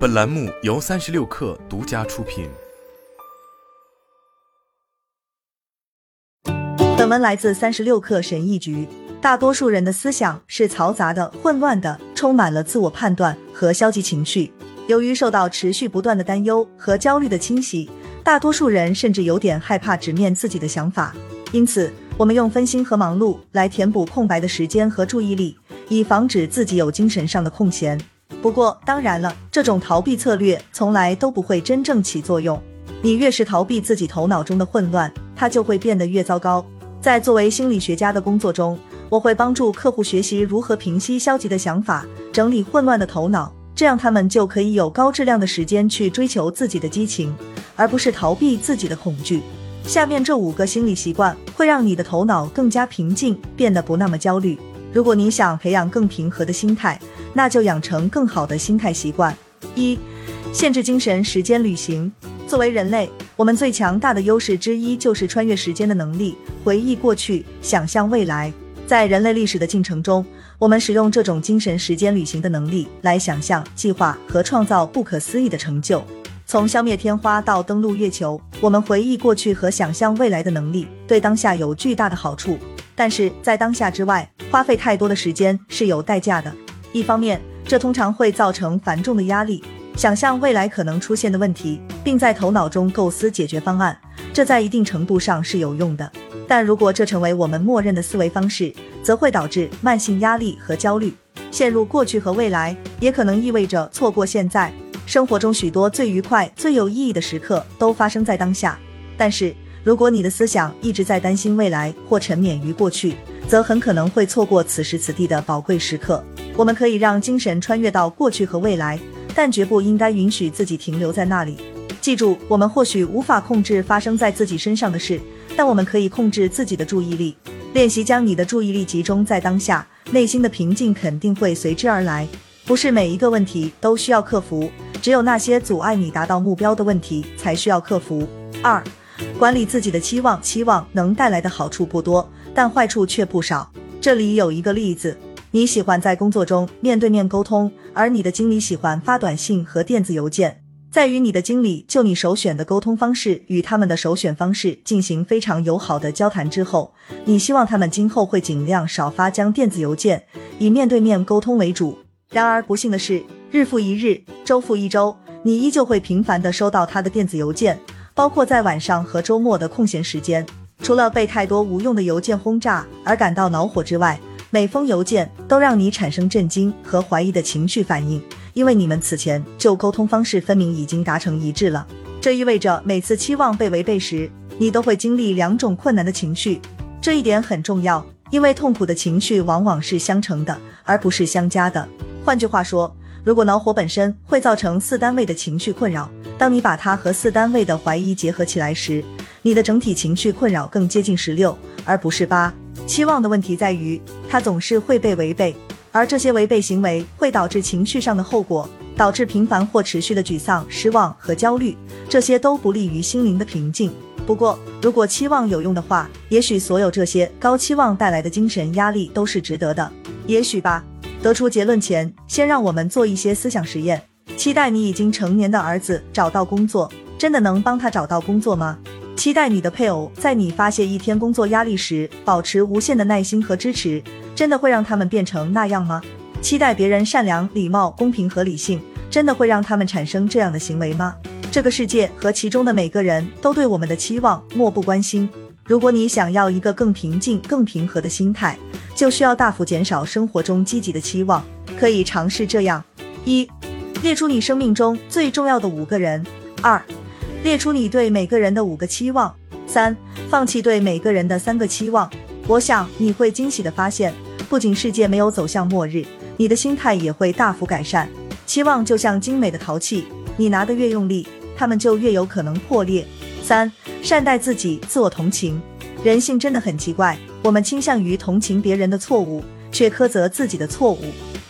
本栏目由三十六氪独家出品。本文来自三十六氪神译局。大多数人的思想是嘈杂的、混乱的，充满了自我判断和消极情绪。由于受到持续不断的担忧和焦虑的侵袭，大多数人甚至有点害怕直面自己的想法。因此，我们用分心和忙碌来填补空白的时间和注意力，以防止自己有精神上的空闲。不过，当然了，这种逃避策略从来都不会真正起作用。你越是逃避自己头脑中的混乱，它就会变得越糟糕。在作为心理学家的工作中，我会帮助客户学习如何平息消极的想法，整理混乱的头脑，这样他们就可以有高质量的时间去追求自己的激情，而不是逃避自己的恐惧。下面这五个心理习惯会让你的头脑更加平静，变得不那么焦虑。如果你想培养更平和的心态，那就养成更好的心态习惯。一、限制精神时间旅行。作为人类，我们最强大的优势之一就是穿越时间的能力，回忆过去，想象未来。在人类历史的进程中，我们使用这种精神时间旅行的能力来想象、计划和创造不可思议的成就。从消灭天花到登陆月球，我们回忆过去和想象未来的能力对当下有巨大的好处。但是在当下之外，花费太多的时间是有代价的。一方面，这通常会造成繁重的压力，想象未来可能出现的问题，并在头脑中构思解决方案，这在一定程度上是有用的。但如果这成为我们默认的思维方式，则会导致慢性压力和焦虑。陷入过去和未来，也可能意味着错过现在。生活中许多最愉快、最有意义的时刻都发生在当下。但是，如果你的思想一直在担心未来或沉湎于过去，则很可能会错过此时此地的宝贵时刻。我们可以让精神穿越到过去和未来，但绝不应该允许自己停留在那里。记住，我们或许无法控制发生在自己身上的事，但我们可以控制自己的注意力。练习将你的注意力集中在当下，内心的平静肯定会随之而来。不是每一个问题都需要克服，只有那些阻碍你达到目标的问题才需要克服。二，管理自己的期望，期望能带来的好处不多。但坏处却不少。这里有一个例子：你喜欢在工作中面对面沟通，而你的经理喜欢发短信和电子邮件。在与你的经理就你首选的沟通方式与他们的首选方式进行非常友好的交谈之后，你希望他们今后会尽量少发将电子邮件，以面对面沟通为主。然而不幸的是，日复一日，周复一周，你依旧会频繁地收到他的电子邮件，包括在晚上和周末的空闲时间。除了被太多无用的邮件轰炸而感到恼火之外，每封邮件都让你产生震惊和怀疑的情绪反应，因为你们此前就沟通方式分明已经达成一致了。这意味着每次期望被违背时，你都会经历两种困难的情绪。这一点很重要，因为痛苦的情绪往往是相乘的，而不是相加的。换句话说，如果恼火本身会造成四单位的情绪困扰，当你把它和四单位的怀疑结合起来时，你的整体情绪困扰更接近十六，而不是八。期望的问题在于，它总是会被违背，而这些违背行为会导致情绪上的后果，导致频繁或持续的沮丧、失望和焦虑，这些都不利于心灵的平静。不过，如果期望有用的话，也许所有这些高期望带来的精神压力都是值得的。也许吧。得出结论前，先让我们做一些思想实验。期待你已经成年的儿子找到工作，真的能帮他找到工作吗？期待你的配偶在你发泄一天工作压力时保持无限的耐心和支持，真的会让他们变成那样吗？期待别人善良、礼貌、公平和理性，真的会让他们产生这样的行为吗？这个世界和其中的每个人都对我们的期望漠不关心。如果你想要一个更平静、更平和的心态，就需要大幅减少生活中积极的期望。可以尝试这样：一、列出你生命中最重要的五个人；二。列出你对每个人的五个期望。三，放弃对每个人的三个期望。我想你会惊喜的发现，不仅世界没有走向末日，你的心态也会大幅改善。期望就像精美的陶器，你拿得越用力，它们就越有可能破裂。三，善待自己，自我同情。人性真的很奇怪，我们倾向于同情别人的错误，却苛责自己的错误。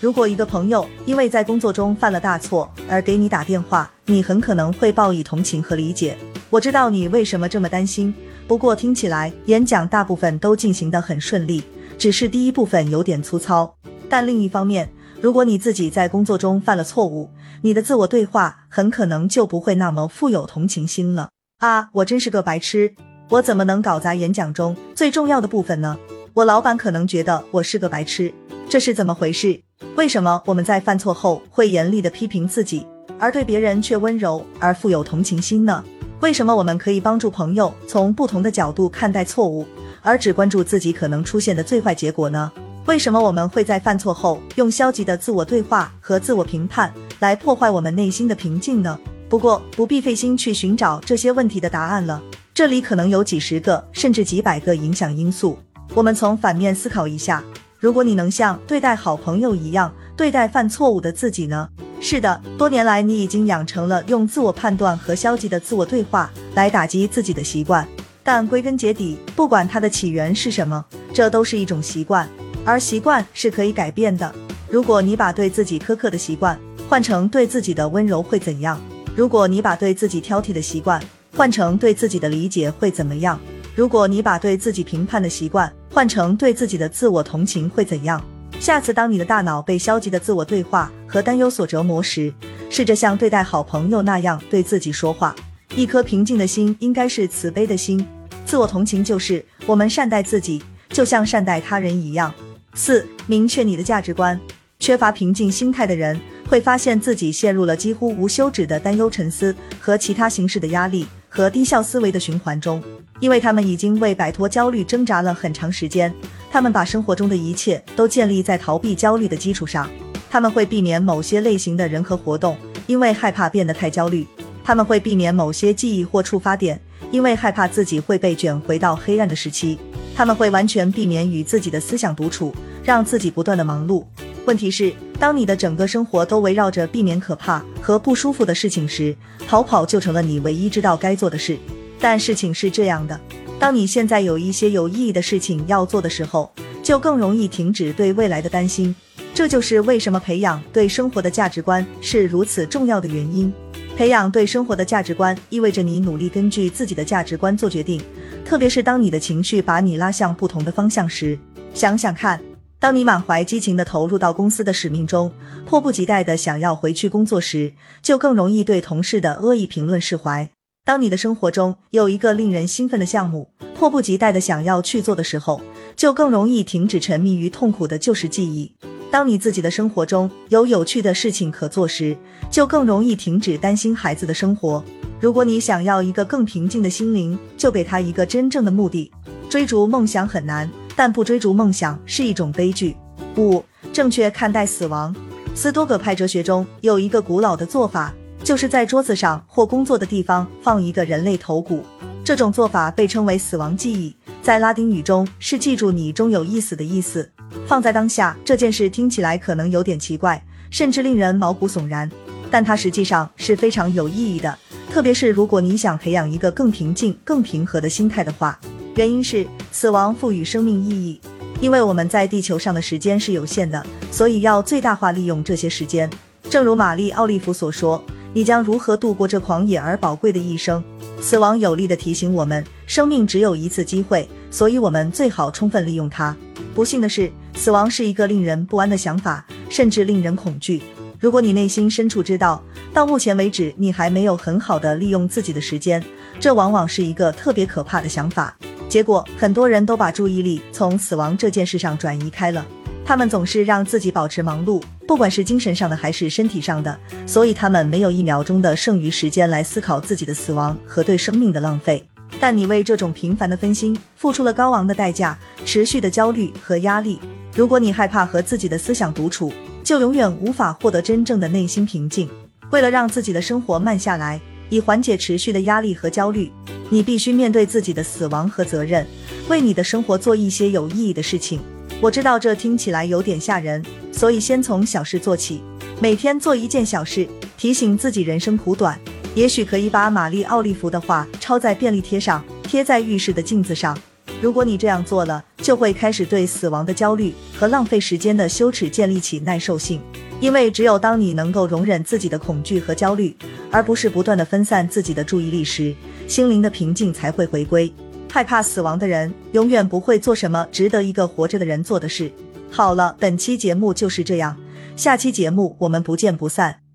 如果一个朋友因为在工作中犯了大错而给你打电话，你很可能会报以同情和理解。我知道你为什么这么担心，不过听起来演讲大部分都进行得很顺利，只是第一部分有点粗糙。但另一方面，如果你自己在工作中犯了错误，你的自我对话很可能就不会那么富有同情心了。啊，我真是个白痴，我怎么能搞砸演讲中最重要的部分呢？我老板可能觉得我是个白痴，这是怎么回事？为什么我们在犯错后会严厉的批评自己，而对别人却温柔而富有同情心呢？为什么我们可以帮助朋友从不同的角度看待错误，而只关注自己可能出现的最坏结果呢？为什么我们会在犯错后用消极的自我对话和自我评判来破坏我们内心的平静呢？不过不必费心去寻找这些问题的答案了，这里可能有几十个甚至几百个影响因素。我们从反面思考一下：如果你能像对待好朋友一样对待犯错误的自己呢？是的，多年来你已经养成了用自我判断和消极的自我对话来打击自己的习惯。但归根结底，不管它的起源是什么，这都是一种习惯，而习惯是可以改变的。如果你把对自己苛刻的习惯换成对自己的温柔，会怎样？如果你把对自己挑剔的习惯换成对自己的理解，会怎么样？如果你把对自己评判的习惯换成对自己的自我同情，会怎样？下次当你的大脑被消极的自我对话和担忧所折磨时，试着像对待好朋友那样对自己说话。一颗平静的心应该是慈悲的心。自我同情就是我们善待自己，就像善待他人一样。四、明确你的价值观。缺乏平静心态的人会发现自己陷入了几乎无休止的担忧、沉思和其他形式的压力。和低效思维的循环中，因为他们已经为摆脱焦虑挣扎了很长时间。他们把生活中的一切都建立在逃避焦虑的基础上。他们会避免某些类型的人和活动，因为害怕变得太焦虑。他们会避免某些记忆或触发点，因为害怕自己会被卷回到黑暗的时期。他们会完全避免与自己的思想独处，让自己不断的忙碌。问题是，当你的整个生活都围绕着避免可怕和不舒服的事情时，逃跑就成了你唯一知道该做的事。但事情是这样的，当你现在有一些有意义的事情要做的时候，就更容易停止对未来的担心。这就是为什么培养对生活的价值观是如此重要的原因。培养对生活的价值观，意味着你努力根据自己的价值观做决定，特别是当你的情绪把你拉向不同的方向时。想想看。当你满怀激情地投入到公司的使命中，迫不及待地想要回去工作时，就更容易对同事的恶意评论释怀。当你的生活中有一个令人兴奋的项目，迫不及待地想要去做的时候，就更容易停止沉迷于痛苦的旧时记忆。当你自己的生活中有有趣的事情可做时，就更容易停止担心孩子的生活。如果你想要一个更平静的心灵，就给他一个真正的目的。追逐梦想很难。但不追逐梦想是一种悲剧。五、正确看待死亡。斯多葛派哲学中有一个古老的做法，就是在桌子上或工作的地方放一个人类头骨。这种做法被称为死亡记忆，在拉丁语中是记住你终有一死的意思。放在当下，这件事听起来可能有点奇怪，甚至令人毛骨悚然，但它实际上是非常有意义的。特别是如果你想培养一个更平静、更平和的心态的话。原因是死亡赋予生命意义，因为我们在地球上的时间是有限的，所以要最大化利用这些时间。正如玛丽奥利弗所说：“你将如何度过这狂野而宝贵的一生？”死亡有力地提醒我们，生命只有一次机会，所以我们最好充分利用它。不幸的是，死亡是一个令人不安的想法，甚至令人恐惧。如果你内心深处知道，到目前为止你还没有很好的利用自己的时间，这往往是一个特别可怕的想法。结果，很多人都把注意力从死亡这件事上转移开了。他们总是让自己保持忙碌，不管是精神上的还是身体上的，所以他们没有一秒钟的剩余时间来思考自己的死亡和对生命的浪费。但你为这种频繁的分心付出了高昂的代价，持续的焦虑和压力。如果你害怕和自己的思想独处，就永远无法获得真正的内心平静。为了让自己的生活慢下来，以缓解持续的压力和焦虑。你必须面对自己的死亡和责任，为你的生活做一些有意义的事情。我知道这听起来有点吓人，所以先从小事做起，每天做一件小事，提醒自己人生苦短。也许可以把玛丽奥利弗的话抄在便利贴上，贴在浴室的镜子上。如果你这样做了，就会开始对死亡的焦虑和浪费时间的羞耻建立起耐受性。因为只有当你能够容忍自己的恐惧和焦虑，而不是不断的分散自己的注意力时，心灵的平静才会回归。害怕死亡的人永远不会做什么值得一个活着的人做的事。好了，本期节目就是这样，下期节目我们不见不散。